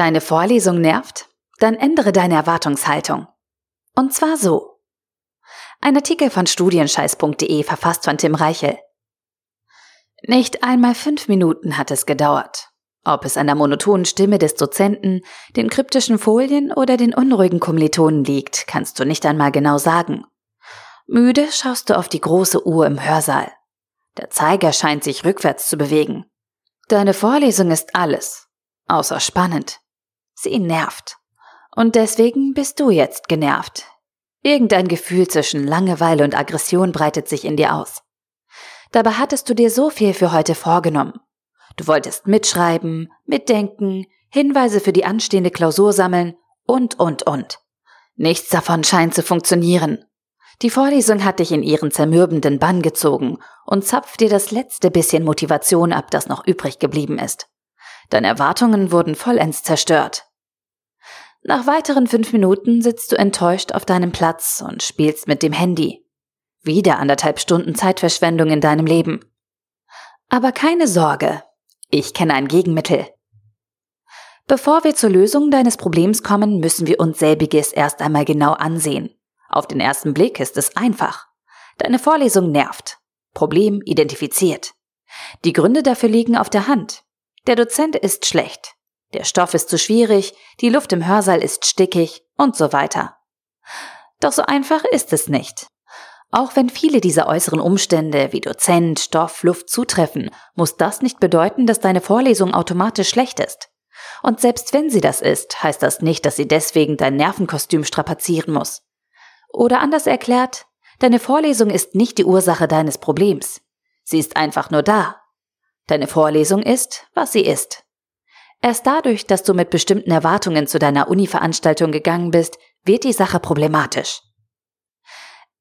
Deine Vorlesung nervt? Dann ändere deine Erwartungshaltung. Und zwar so. Ein Artikel von studienscheiß.de verfasst von Tim Reichel. Nicht einmal fünf Minuten hat es gedauert. Ob es an der monotonen Stimme des Dozenten, den kryptischen Folien oder den unruhigen Kommilitonen liegt, kannst du nicht einmal genau sagen. Müde schaust du auf die große Uhr im Hörsaal. Der Zeiger scheint sich rückwärts zu bewegen. Deine Vorlesung ist alles, außer spannend. Sie nervt. Und deswegen bist du jetzt genervt. Irgendein Gefühl zwischen Langeweile und Aggression breitet sich in dir aus. Dabei hattest du dir so viel für heute vorgenommen. Du wolltest mitschreiben, mitdenken, Hinweise für die anstehende Klausur sammeln und, und, und. Nichts davon scheint zu funktionieren. Die Vorlesung hat dich in ihren zermürbenden Bann gezogen und zapft dir das letzte bisschen Motivation ab, das noch übrig geblieben ist. Deine Erwartungen wurden vollends zerstört. Nach weiteren fünf Minuten sitzt du enttäuscht auf deinem Platz und spielst mit dem Handy. Wieder anderthalb Stunden Zeitverschwendung in deinem Leben. Aber keine Sorge, ich kenne ein Gegenmittel. Bevor wir zur Lösung deines Problems kommen, müssen wir uns selbiges erst einmal genau ansehen. Auf den ersten Blick ist es einfach. Deine Vorlesung nervt. Problem identifiziert. Die Gründe dafür liegen auf der Hand. Der Dozent ist schlecht. Der Stoff ist zu schwierig, die Luft im Hörsaal ist stickig und so weiter. Doch so einfach ist es nicht. Auch wenn viele dieser äußeren Umstände wie Dozent, Stoff, Luft zutreffen, muss das nicht bedeuten, dass deine Vorlesung automatisch schlecht ist. Und selbst wenn sie das ist, heißt das nicht, dass sie deswegen dein Nervenkostüm strapazieren muss. Oder anders erklärt, deine Vorlesung ist nicht die Ursache deines Problems. Sie ist einfach nur da. Deine Vorlesung ist, was sie ist. Erst dadurch, dass du mit bestimmten Erwartungen zu deiner Uni-Veranstaltung gegangen bist, wird die Sache problematisch.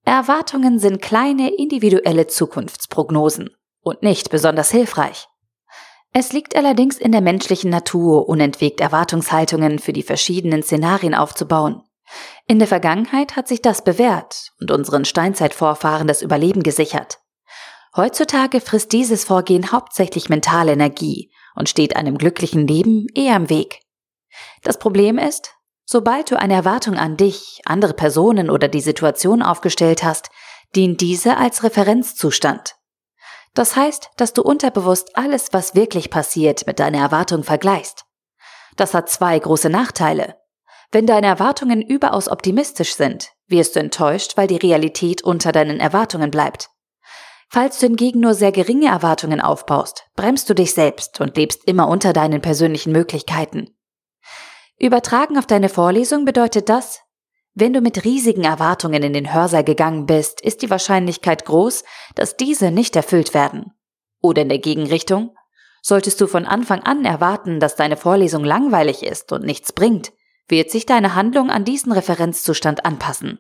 Erwartungen sind kleine individuelle Zukunftsprognosen und nicht besonders hilfreich. Es liegt allerdings in der menschlichen Natur, unentwegt Erwartungshaltungen für die verschiedenen Szenarien aufzubauen. In der Vergangenheit hat sich das bewährt und unseren Steinzeitvorfahren das Überleben gesichert. Heutzutage frisst dieses Vorgehen hauptsächlich mentale Energie und steht einem glücklichen Leben eher im Weg. Das Problem ist, sobald du eine Erwartung an dich, andere Personen oder die Situation aufgestellt hast, dient diese als Referenzzustand. Das heißt, dass du unterbewusst alles, was wirklich passiert, mit deiner Erwartung vergleichst. Das hat zwei große Nachteile. Wenn deine Erwartungen überaus optimistisch sind, wirst du enttäuscht, weil die Realität unter deinen Erwartungen bleibt. Falls du hingegen nur sehr geringe Erwartungen aufbaust, bremst du dich selbst und lebst immer unter deinen persönlichen Möglichkeiten. Übertragen auf deine Vorlesung bedeutet das, wenn du mit riesigen Erwartungen in den Hörsaal gegangen bist, ist die Wahrscheinlichkeit groß, dass diese nicht erfüllt werden. Oder in der Gegenrichtung, solltest du von Anfang an erwarten, dass deine Vorlesung langweilig ist und nichts bringt, wird sich deine Handlung an diesen Referenzzustand anpassen.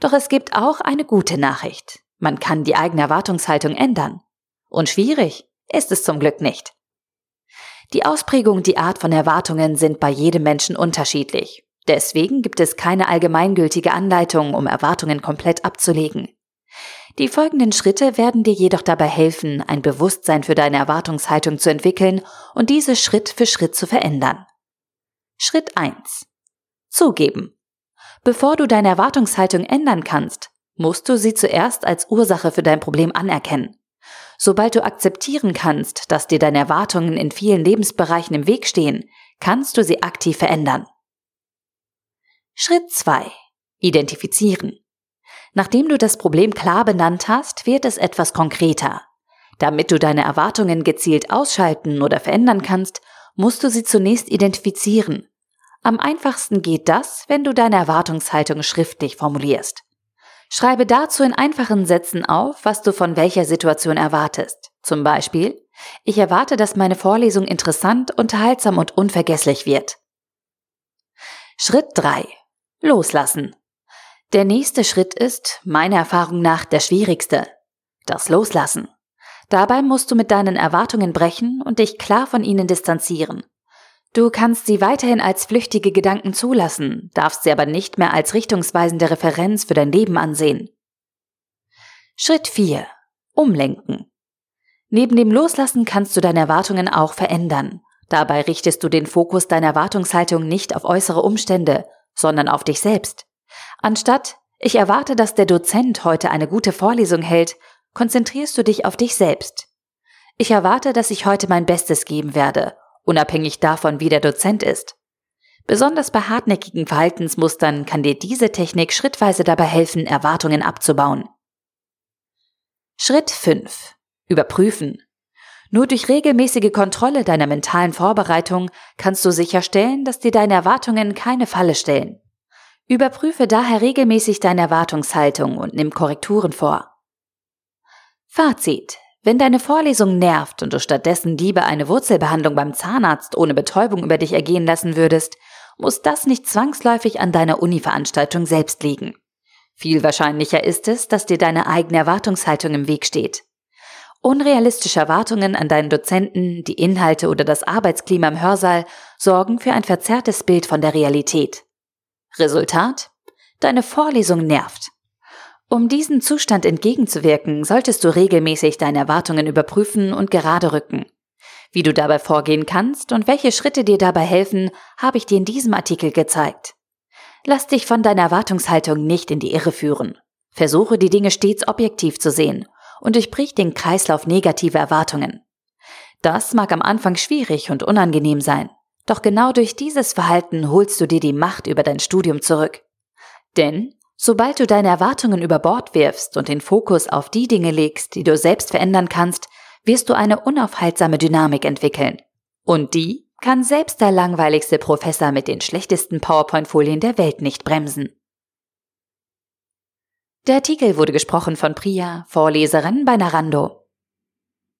Doch es gibt auch eine gute Nachricht. Man kann die eigene Erwartungshaltung ändern. Und schwierig ist es zum Glück nicht. Die Ausprägung, die Art von Erwartungen sind bei jedem Menschen unterschiedlich. Deswegen gibt es keine allgemeingültige Anleitung, um Erwartungen komplett abzulegen. Die folgenden Schritte werden dir jedoch dabei helfen, ein Bewusstsein für deine Erwartungshaltung zu entwickeln und diese Schritt für Schritt zu verändern. Schritt 1. Zugeben. Bevor du deine Erwartungshaltung ändern kannst, musst du sie zuerst als Ursache für dein Problem anerkennen. Sobald du akzeptieren kannst, dass dir deine Erwartungen in vielen Lebensbereichen im Weg stehen, kannst du sie aktiv verändern. Schritt 2. Identifizieren. Nachdem du das Problem klar benannt hast, wird es etwas konkreter. Damit du deine Erwartungen gezielt ausschalten oder verändern kannst, musst du sie zunächst identifizieren. Am einfachsten geht das, wenn du deine Erwartungshaltung schriftlich formulierst. Schreibe dazu in einfachen Sätzen auf, was du von welcher Situation erwartest. Zum Beispiel, ich erwarte, dass meine Vorlesung interessant, unterhaltsam und unvergesslich wird. Schritt 3. Loslassen. Der nächste Schritt ist, meiner Erfahrung nach, der schwierigste. Das Loslassen. Dabei musst du mit deinen Erwartungen brechen und dich klar von ihnen distanzieren. Du kannst sie weiterhin als flüchtige Gedanken zulassen, darfst sie aber nicht mehr als richtungsweisende Referenz für dein Leben ansehen. Schritt 4. Umlenken. Neben dem Loslassen kannst du deine Erwartungen auch verändern. Dabei richtest du den Fokus deiner Erwartungshaltung nicht auf äußere Umstände, sondern auf dich selbst. Anstatt ich erwarte, dass der Dozent heute eine gute Vorlesung hält, konzentrierst du dich auf dich selbst. Ich erwarte, dass ich heute mein Bestes geben werde, unabhängig davon, wie der Dozent ist. Besonders bei hartnäckigen Verhaltensmustern kann dir diese Technik schrittweise dabei helfen, Erwartungen abzubauen. Schritt 5. Überprüfen. Nur durch regelmäßige Kontrolle deiner mentalen Vorbereitung kannst du sicherstellen, dass dir deine Erwartungen keine Falle stellen. Überprüfe daher regelmäßig deine Erwartungshaltung und nimm Korrekturen vor. Fazit. Wenn deine Vorlesung nervt und du stattdessen lieber eine Wurzelbehandlung beim Zahnarzt ohne Betäubung über dich ergehen lassen würdest, muss das nicht zwangsläufig an deiner Uni-Veranstaltung selbst liegen. Viel wahrscheinlicher ist es, dass dir deine eigene Erwartungshaltung im Weg steht. Unrealistische Erwartungen an deinen Dozenten, die Inhalte oder das Arbeitsklima im Hörsaal sorgen für ein verzerrtes Bild von der Realität. Resultat? Deine Vorlesung nervt. Um diesem Zustand entgegenzuwirken, solltest du regelmäßig deine Erwartungen überprüfen und gerade rücken. Wie du dabei vorgehen kannst und welche Schritte dir dabei helfen, habe ich dir in diesem Artikel gezeigt. Lass dich von deiner Erwartungshaltung nicht in die Irre führen. Versuche die Dinge stets objektiv zu sehen und durchbrich den Kreislauf negativer Erwartungen. Das mag am Anfang schwierig und unangenehm sein, doch genau durch dieses Verhalten holst du dir die Macht über dein Studium zurück. Denn sobald du deine Erwartungen über Bord wirfst und den Fokus auf die Dinge legst, die du selbst verändern kannst, wirst du eine unaufhaltsame Dynamik entwickeln. Und die kann selbst der langweiligste Professor mit den schlechtesten PowerPoint-Folien der Welt nicht bremsen. Der Artikel wurde gesprochen von Priya, Vorleserin bei Narando.